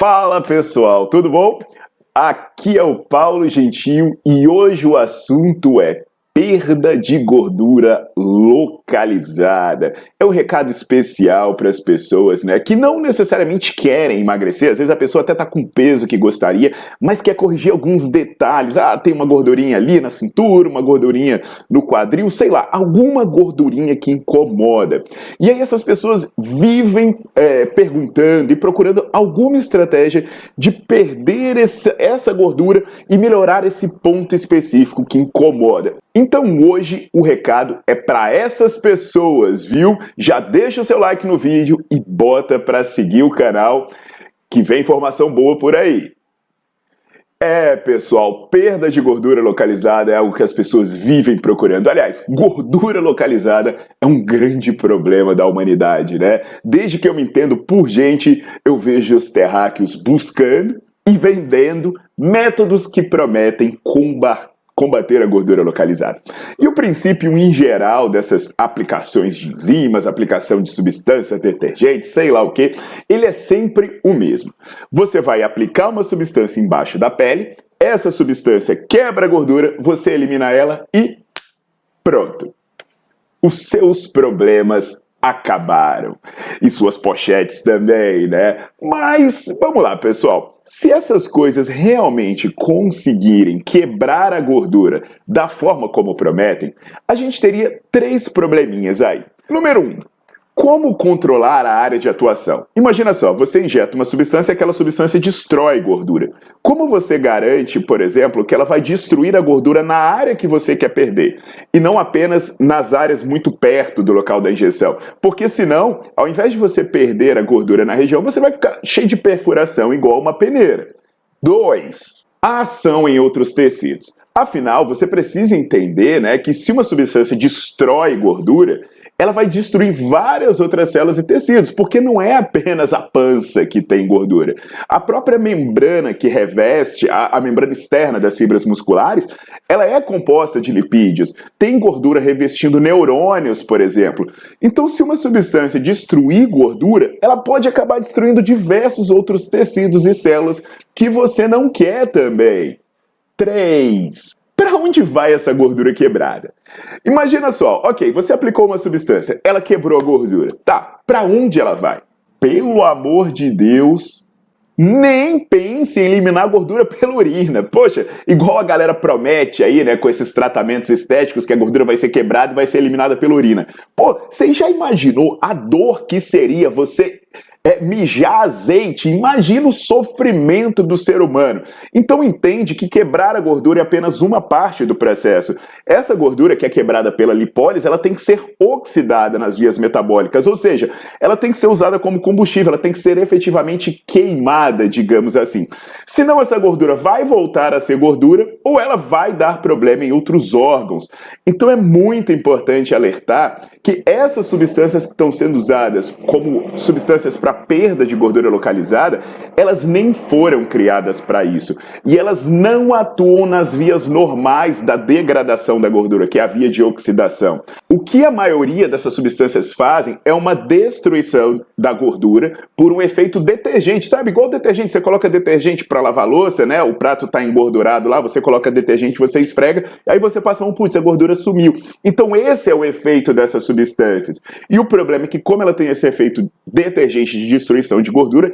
Fala pessoal, tudo bom? Aqui é o Paulo Gentil e hoje o assunto é perda de gordura localizada. É um recado especial para as pessoas, né, que não necessariamente querem emagrecer. Às vezes a pessoa até tá com peso que gostaria, mas quer corrigir alguns detalhes. Ah, tem uma gordurinha ali na cintura, uma gordurinha no quadril, sei lá, alguma gordurinha que incomoda. E aí essas pessoas vivem é, perguntando e procurando alguma estratégia de perder essa, essa gordura e melhorar esse ponto específico que incomoda. Então hoje o recado é para essas pessoas, viu? Já deixa o seu like no vídeo e bota para seguir o canal que vem informação boa por aí. É, pessoal, perda de gordura localizada é algo que as pessoas vivem procurando. Aliás, gordura localizada é um grande problema da humanidade, né? Desde que eu me entendo por gente, eu vejo os terráqueos buscando e vendendo métodos que prometem combater combater a gordura localizada. E o princípio em geral dessas aplicações de enzimas, aplicação de substâncias, detergentes, sei lá o que, ele é sempre o mesmo. Você vai aplicar uma substância embaixo da pele, essa substância quebra a gordura, você elimina ela e pronto. Os seus problemas acabaram. E suas pochetes também, né? Mas vamos lá, pessoal. Se essas coisas realmente conseguirem quebrar a gordura da forma como prometem, a gente teria três probleminhas aí. Número um, como controlar a área de atuação? Imagina só, você injeta uma substância e aquela substância destrói gordura. Como você garante, por exemplo, que ela vai destruir a gordura na área que você quer perder e não apenas nas áreas muito perto do local da injeção? Porque senão, ao invés de você perder a gordura na região, você vai ficar cheio de perfuração igual uma peneira. 2. A ação em outros tecidos. Afinal, você precisa entender né, que se uma substância destrói gordura, ela vai destruir várias outras células e tecidos, porque não é apenas a pança que tem gordura. A própria membrana que reveste, a, a, membrana externa das fibras musculares, ela é composta de lipídios. Tem gordura revestindo neurônios, por exemplo. Então, se uma substância destruir gordura, ela pode acabar destruindo diversos outros tecidos e células que você não quer também. 3. Para onde vai essa gordura quebrada? Imagina só, ok, você aplicou uma substância, ela quebrou a gordura. Tá, para onde ela vai? Pelo amor de Deus, nem pense em eliminar a gordura pela urina. Poxa, igual a galera promete aí, né, com esses tratamentos estéticos que a gordura vai ser quebrada e vai ser eliminada pela urina. Pô, você já imaginou a dor que seria você é, mijar azeite, imagina o sofrimento do ser humano. Então entende que quebrar a gordura é apenas uma parte do processo. Essa gordura que é quebrada pela lipólise, ela tem que ser oxidada nas vias metabólicas, ou seja, ela tem que ser usada como combustível, ela tem que ser efetivamente queimada, digamos assim. Senão essa gordura vai voltar a ser gordura ou ela vai dar problema em outros órgãos. Então é muito importante alertar que essas substâncias que estão sendo usadas como substâncias para perda de gordura localizada, elas nem foram criadas para isso. E elas não atuam nas vias normais da degradação da gordura, que é a via de oxidação. O que a maioria dessas substâncias fazem é uma destruição da gordura por um efeito detergente. Sabe, igual detergente, você coloca detergente para lavar louça, né? O prato está engordurado lá, você coloca detergente, você esfrega, aí você passa um, putz, a gordura sumiu. Então esse é o efeito dessas substâncias. E o problema é que como ela tem esse efeito detergente de destruição de gordura,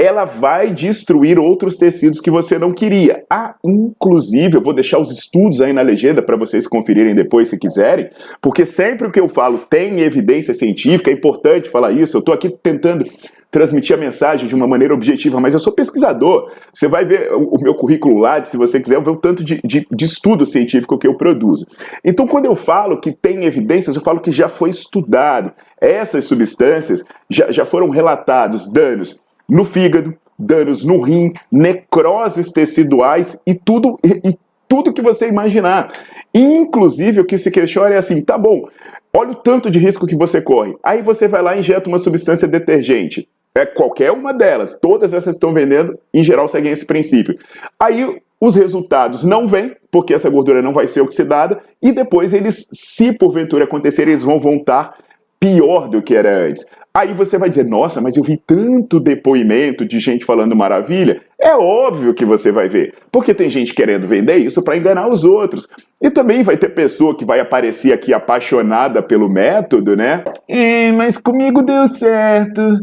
ela vai destruir outros tecidos que você não queria. Ah, inclusive, eu vou deixar os estudos aí na legenda para vocês conferirem depois se quiserem, porque sempre o que eu falo tem evidência científica, é importante falar isso. Eu estou aqui tentando transmitir a mensagem de uma maneira objetiva, mas eu sou pesquisador. Você vai ver o meu currículo lá, se você quiser, ver o tanto de, de, de estudo científico que eu produzo. Então, quando eu falo que tem evidências, eu falo que já foi estudado. Essas substâncias já, já foram relatados danos no fígado, danos no rim, necroses teciduais e tudo, e, tudo que você imaginar. Inclusive, o que se questiona é assim: tá bom, olha o tanto de risco que você corre. Aí você vai lá e injeta uma substância detergente. É qualquer uma delas, todas essas estão vendendo, em geral seguem esse princípio. Aí os resultados não vêm, porque essa gordura não vai ser oxidada, e depois eles, se porventura acontecer, eles vão voltar pior do que era antes. Aí você vai dizer, nossa, mas eu vi tanto depoimento de gente falando maravilha. É óbvio que você vai ver, porque tem gente querendo vender isso para enganar os outros. E também vai ter pessoa que vai aparecer aqui apaixonada pelo método, né? É, mas comigo deu certo.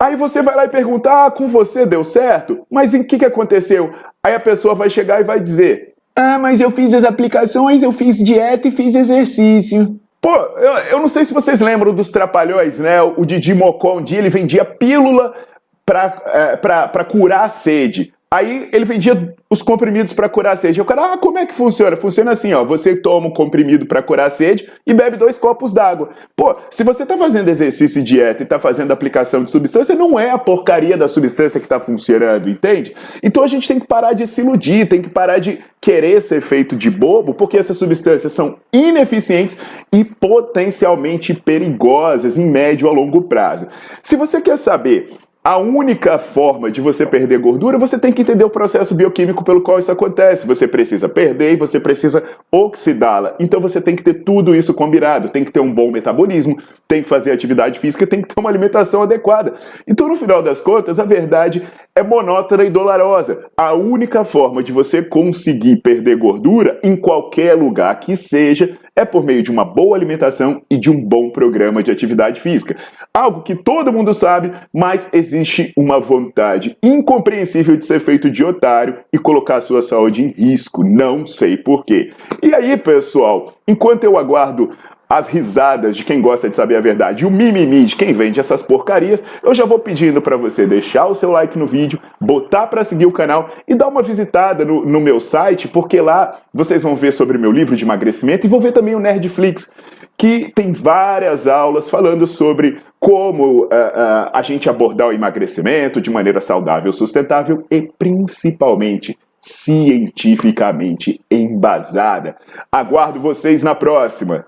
Aí você vai lá e pergunta, ah, com você deu certo? Mas em que, que aconteceu? Aí a pessoa vai chegar e vai dizer, ah, mas eu fiz as aplicações, eu fiz dieta e fiz exercício. Pô, eu, eu não sei se vocês lembram dos Trapalhões, né? O Didi Mocó, um dia ele vendia pílula para é, curar a sede. Aí ele vendia os comprimidos para curar a sede. Eu cara, ah, como é que funciona? Funciona assim, ó, você toma um comprimido para curar a sede e bebe dois copos d'água. Pô, se você tá fazendo exercício e dieta e tá fazendo aplicação de substância, não é a porcaria da substância que tá funcionando, entende? Então a gente tem que parar de se iludir, tem que parar de querer ser feito de bobo, porque essas substâncias são ineficientes e potencialmente perigosas em médio a longo prazo. Se você quer saber a única forma de você perder gordura, você tem que entender o processo bioquímico pelo qual isso acontece. Você precisa perder e você precisa oxidá-la. Então você tem que ter tudo isso combinado. Tem que ter um bom metabolismo, tem que fazer atividade física, tem que ter uma alimentação adequada. Então, no final das contas, a verdade é monótona e dolorosa. A única forma de você conseguir perder gordura em qualquer lugar que seja é por meio de uma boa alimentação e de um bom programa de atividade física. Algo que todo mundo sabe, mas existe uma vontade incompreensível de ser feito de otário e colocar a sua saúde em risco. Não sei porquê. E aí, pessoal, enquanto eu aguardo as risadas de quem gosta de saber a verdade o mimimi de quem vende essas porcarias, eu já vou pedindo para você deixar o seu like no vídeo, botar para seguir o canal e dar uma visitada no, no, meu site, porque lá vocês vão ver sobre meu livro de emagrecimento e vão ver também o Nerdflix, que tem várias aulas falando sobre como uh, uh, a gente abordar o emagrecimento de maneira saudável, sustentável e principalmente cientificamente embasada. Aguardo vocês na próxima!